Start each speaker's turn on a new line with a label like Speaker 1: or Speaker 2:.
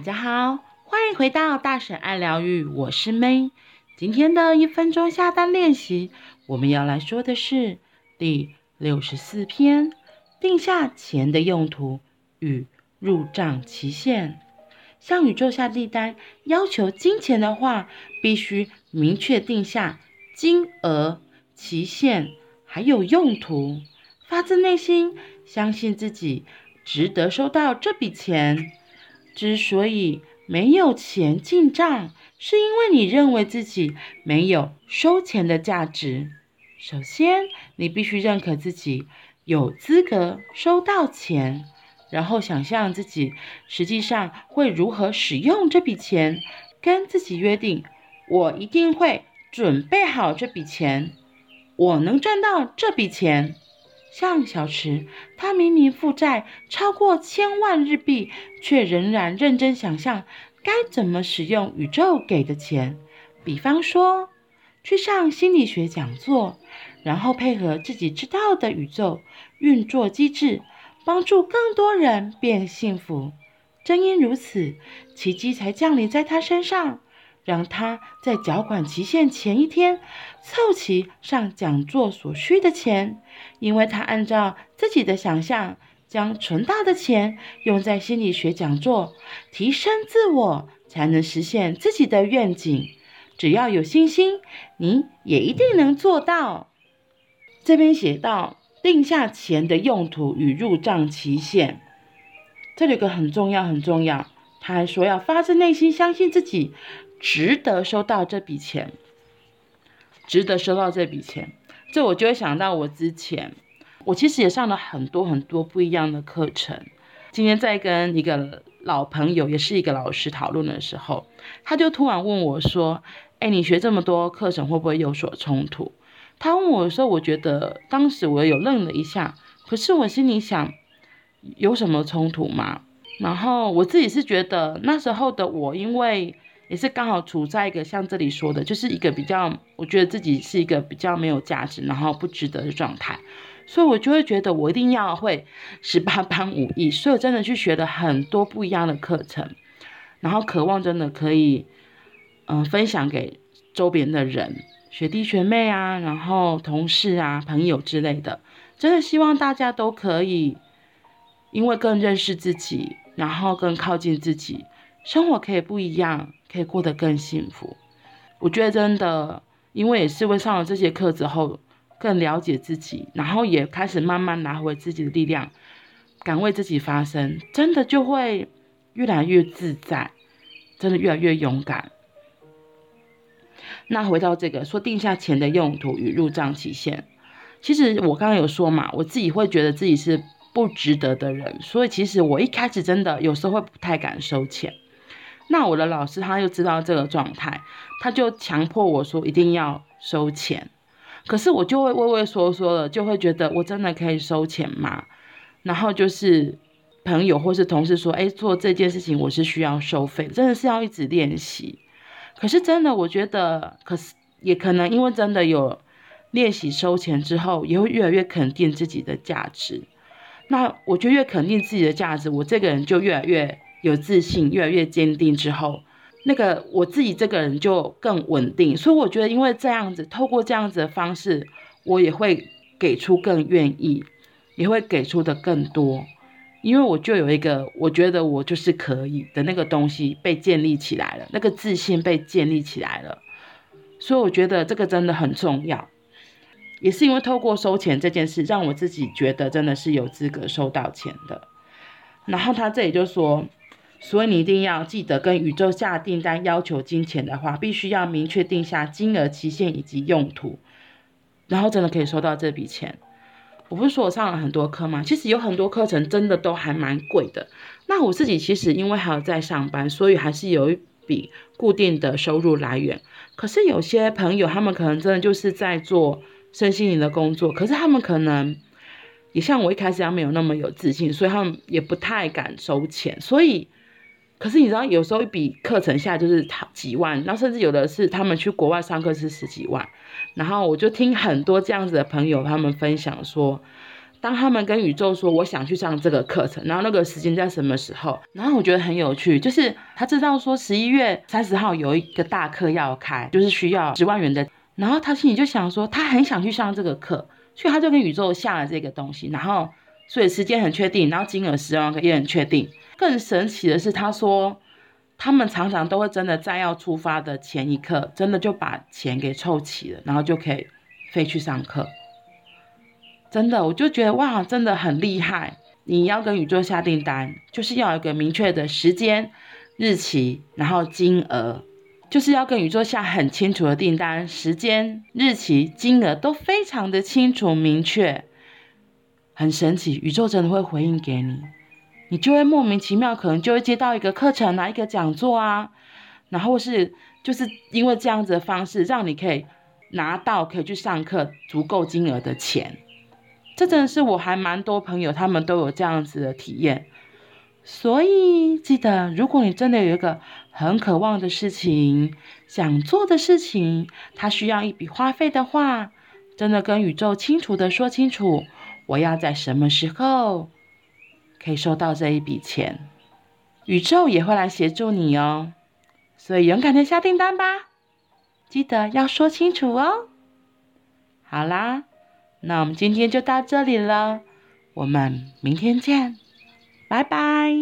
Speaker 1: 大家好，欢迎回到大婶爱疗愈，我是 May。今天的一分钟下单练习，我们要来说的是第六十四篇：定下钱的用途与入账期限。向宇宙下订单要求金钱的话，必须明确定下金额、期限还有用途，发自内心相信自己值得收到这笔钱。之所以没有钱进账，是因为你认为自己没有收钱的价值。首先，你必须认可自己有资格收到钱，然后想象自己实际上会如何使用这笔钱，跟自己约定：我一定会准备好这笔钱，我能赚到这笔钱。像小池，他明明负债超过千万日币，却仍然认真想象该怎么使用宇宙给的钱。比方说，去上心理学讲座，然后配合自己知道的宇宙运作机制，帮助更多人变幸福。正因如此，奇迹才降临在他身上。让他在缴款期限前一天凑齐上讲座所需的钱，因为他按照自己的想象，将存到的钱用在心理学讲座，提升自我，才能实现自己的愿景。只要有信心，你也一定能做到。这边写到定下钱的用途与入账期限，这里有个很重要很重要，他还说要发自内心相信自己。值得收到这笔钱，值得收到这笔钱，这我就会想到我之前，我其实也上了很多很多不一样的课程。今天在跟一个老朋友，也是一个老师讨论的时候，他就突然问我说：“哎，你学这么多课程会不会有所冲突？”他问我的时候，我觉得当时我有愣了一下，可是我心里想，有什么冲突吗？然后我自己是觉得那时候的我，因为。也是刚好处在一个像这里说的，就是一个比较，我觉得自己是一个比较没有价值，然后不值得的状态，所以我就会觉得我一定要会 十八般武艺，所以我真的去学了很多不一样的课程，然后渴望真的可以，嗯、分享给周边的人，学弟学妹啊，然后同事啊、朋友之类的，真的希望大家都可以，因为更认识自己，然后更靠近自己。生活可以不一样，可以过得更幸福。我觉得真的，因为也是为上了这些课之后，更了解自己，然后也开始慢慢拿回自己的力量，敢为自己发声，真的就会越来越自在，真的越来越勇敢。那回到这个说定下钱的用途与入账期限，其实我刚刚有说嘛，我自己会觉得自己是不值得的人，所以其实我一开始真的有时候会不太敢收钱。那我的老师他又知道这个状态，他就强迫我说一定要收钱，可是我就会畏畏缩缩的，就会觉得我真的可以收钱吗？然后就是朋友或是同事说，哎，做这件事情我是需要收费，真的是要一直练习。可是真的，我觉得，可是也可能因为真的有练习收钱之后，也会越来越肯定自己的价值。那我觉得越肯定自己的价值，我这个人就越来越。有自信，越来越坚定之后，那个我自己这个人就更稳定。所以我觉得，因为这样子，透过这样子的方式，我也会给出更愿意，也会给出的更多。因为我就有一个，我觉得我就是可以的那个东西被建立起来了，那个自信被建立起来了。所以我觉得这个真的很重要，也是因为透过收钱这件事，让我自己觉得真的是有资格收到钱的。然后他这里就说。所以你一定要记得，跟宇宙下订单要求金钱的话，必须要明确定下金额、期限以及用途，然后真的可以收到这笔钱。我不是说我上了很多课吗？其实有很多课程真的都还蛮贵的。那我自己其实因为还有在上班，所以还是有一笔固定的收入来源。可是有些朋友他们可能真的就是在做身心灵的工作，可是他们可能也像我一开始一样没有那么有自信，所以他们也不太敢收钱，所以。可是你知道，有时候一笔课程下来就是他几万，然后甚至有的是他们去国外上课是十几万。然后我就听很多这样子的朋友他们分享说，当他们跟宇宙说我想去上这个课程，然后那个时间在什么时候，然后我觉得很有趣，就是他知道说十一月三十号有一个大课要开，就是需要十万元的，然后他心里就想说他很想去上这个课，所以他就跟宇宙下了这个东西，然后所以时间很确定，然后金额十万个也很确定。更神奇的是，他说他们常常都会真的在要出发的前一刻，真的就把钱给凑齐了，然后就可以飞去上课。真的，我就觉得哇，真的很厉害。你要跟宇宙下订单，就是要有一个明确的时间、日期，然后金额，就是要跟宇宙下很清楚的订单，时间、日期、金额都非常的清楚明确，很神奇。宇宙真的会回应给你，你就会莫名其妙，可能就会接到一个课程啊，一个讲座啊，然后是就是因为这样子的方式，让你可以拿到可以去上课足够金额的钱。这真的是我还蛮多朋友，他们都有这样子的体验，所以记得，如果你真的有一个很渴望的事情，想做的事情，它需要一笔花费的话，真的跟宇宙清楚的说清楚，我要在什么时候可以收到这一笔钱，宇宙也会来协助你哦。所以勇敢的下订单吧，记得要说清楚哦。好啦。那我们今天就到这里了，我们明天见，拜拜。